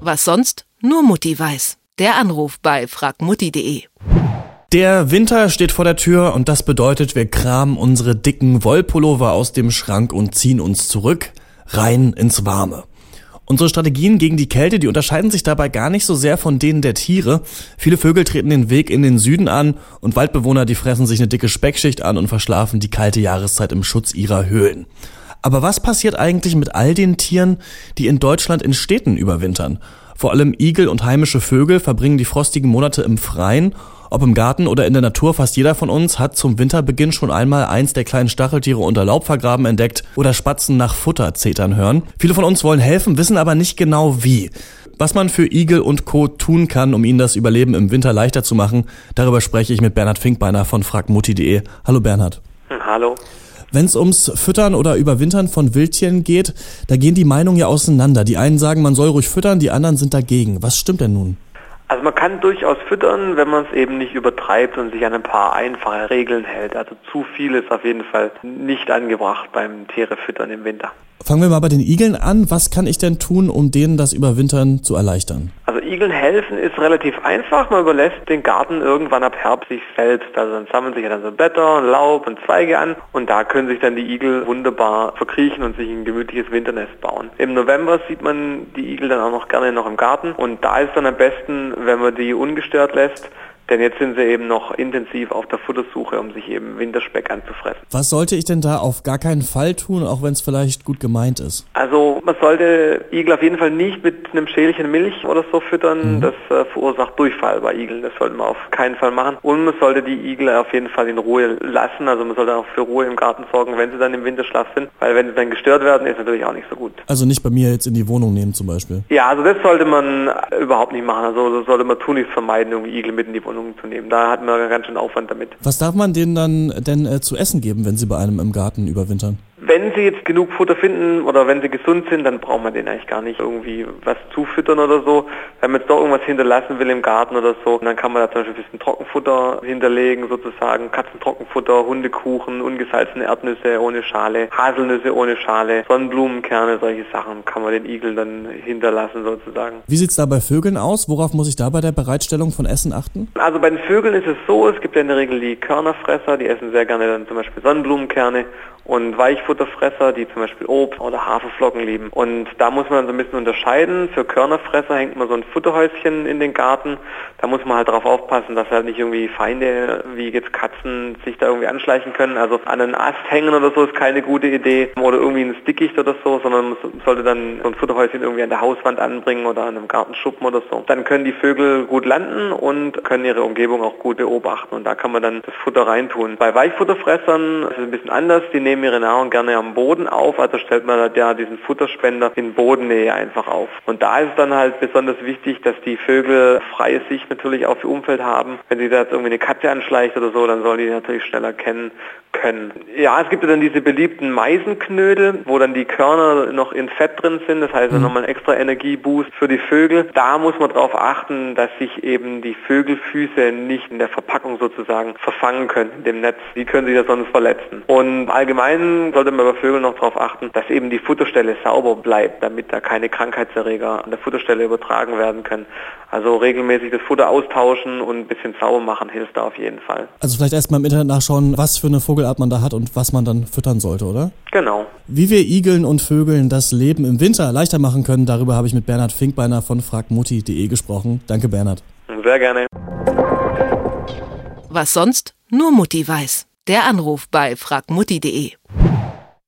Was sonst? Nur Mutti weiß. Der Anruf bei fragmutti.de. Der Winter steht vor der Tür und das bedeutet, wir kramen unsere dicken Wollpullover aus dem Schrank und ziehen uns zurück, rein ins Warme. Unsere Strategien gegen die Kälte, die unterscheiden sich dabei gar nicht so sehr von denen der Tiere. Viele Vögel treten den Weg in den Süden an und Waldbewohner, die fressen sich eine dicke Speckschicht an und verschlafen die kalte Jahreszeit im Schutz ihrer Höhlen. Aber was passiert eigentlich mit all den Tieren, die in Deutschland in Städten überwintern? Vor allem Igel und heimische Vögel verbringen die frostigen Monate im Freien ob im Garten oder in der Natur, fast jeder von uns hat zum Winterbeginn schon einmal eins der kleinen Stacheltiere unter Laub vergraben entdeckt oder Spatzen nach Futter zetern hören. Viele von uns wollen helfen, wissen aber nicht genau wie. Was man für Igel und Co. tun kann, um ihnen das Überleben im Winter leichter zu machen, darüber spreche ich mit Bernhard Finkbeiner von fragmutti.de. Hallo Bernhard. Hallo. Wenn es ums Füttern oder Überwintern von Wildtieren geht, da gehen die Meinungen ja auseinander. Die einen sagen, man soll ruhig füttern, die anderen sind dagegen. Was stimmt denn nun? Also man kann durchaus füttern, wenn man es eben nicht übertreibt und sich an ein paar einfache Regeln hält. Also zu viel ist auf jeden Fall nicht angebracht beim Tiere füttern im Winter. Fangen wir mal bei den Igeln an. Was kann ich denn tun, um denen das Überwintern zu erleichtern? Also Igeln helfen ist relativ einfach. Man überlässt den Garten irgendwann ab Herbst sich selbst. Also dann sammeln sich ja dann so Blätter, Laub und Zweige an und da können sich dann die Igel wunderbar verkriechen und sich ein gemütliches Winternest bauen. Im November sieht man die Igel dann auch noch gerne noch im Garten und da ist dann am besten, wenn man die ungestört lässt denn jetzt sind sie eben noch intensiv auf der Futtersuche, um sich eben Winterspeck anzufressen. Was sollte ich denn da auf gar keinen Fall tun, auch wenn es vielleicht gut gemeint ist? Also man sollte Igel auf jeden Fall nicht mit einem Schälchen Milch oder so füttern. Mhm. Das äh, verursacht Durchfall bei Igeln. Das sollte man auf keinen Fall machen. Und man sollte die Igel auf jeden Fall in Ruhe lassen. Also man sollte auch für Ruhe im Garten sorgen, wenn sie dann im Winterschlaf sind. Weil wenn sie dann gestört werden, ist natürlich auch nicht so gut. Also nicht bei mir jetzt in die Wohnung nehmen zum Beispiel? Ja, also das sollte man überhaupt nicht machen. Also das sollte man tunlichst vermeiden, irgendwie Igel mit in die Wohnung Wohnungen zu nehmen. Da hatten wir ganz schön Aufwand damit. Was darf man denen dann denn äh, zu essen geben, wenn sie bei einem im Garten überwintern? Wenn sie jetzt genug Futter finden oder wenn sie gesund sind, dann braucht man denen eigentlich gar nicht irgendwie was zufüttern oder so. Wenn man jetzt doch irgendwas hinterlassen will im Garten oder so, dann kann man da zum Beispiel ein bisschen Trockenfutter hinterlegen, sozusagen Katzentrockenfutter, Hundekuchen, ungesalzene Erdnüsse ohne Schale, Haselnüsse ohne Schale, Sonnenblumenkerne, solche Sachen kann man den Igeln dann hinterlassen sozusagen. Wie sieht es da bei Vögeln aus? Worauf muss ich da bei der Bereitstellung von Essen achten? Also bei den Vögeln ist es so, es gibt ja in der Regel die Körnerfresser, die essen sehr gerne dann zum Beispiel Sonnenblumenkerne und Weichfutterfresser, die zum Beispiel Obst oder Haferflocken lieben. Und da muss man so ein bisschen unterscheiden. Für Körnerfresser hängt man so ein Futterhäuschen in den Garten. Da muss man halt darauf aufpassen, dass halt nicht irgendwie Feinde wie jetzt Katzen sich da irgendwie anschleichen können. Also an einen Ast hängen oder so ist keine gute Idee. Oder irgendwie ein Dickicht oder so, sondern man sollte dann so ein Futterhäuschen irgendwie an der Hauswand anbringen oder an einem Gartenschuppen oder so. Dann können die Vögel gut landen und können ihre Umgebung auch gut beobachten. Und da kann man dann das Futter reintun. Bei Weichfutterfressern ist es ein bisschen anders. Die nehmen ihre Nahrung gerne am Boden auf, also stellt man ja diesen Futterspender in Bodennähe einfach auf. Und da ist es dann halt besonders wichtig, dass die Vögel freie Sicht natürlich auf ihr Umfeld haben. Wenn sie da jetzt irgendwie eine Katze anschleicht oder so, dann sollen die natürlich schneller kennen können. Ja, es gibt ja dann diese beliebten Meisenknödel, wo dann die Körner noch in Fett drin sind, das heißt mhm. nochmal ein extra Energieboost für die Vögel. Da muss man darauf achten, dass sich eben die Vögelfüße nicht in der Verpackung sozusagen verfangen können, in dem Netz. Die können sich ja sonst verletzen. Und allgemein sollte man bei Vögeln noch darauf achten, dass eben die Futterstelle sauber bleibt, damit da keine Krankheitserreger an der Futterstelle übertragen werden können. Also regelmäßig das Futter austauschen und ein bisschen sauber machen hilft da auf jeden Fall. Also vielleicht erstmal im Internet nachschauen, was für eine Vogelart man da hat und was man dann füttern sollte, oder? Genau. Wie wir Igeln und Vögeln das Leben im Winter leichter machen können, darüber habe ich mit Bernhard Finkbeiner von fragmutti.de gesprochen. Danke, Bernhard. Sehr gerne. Was sonst? Nur Mutti weiß. Der Anruf bei fragmutti.de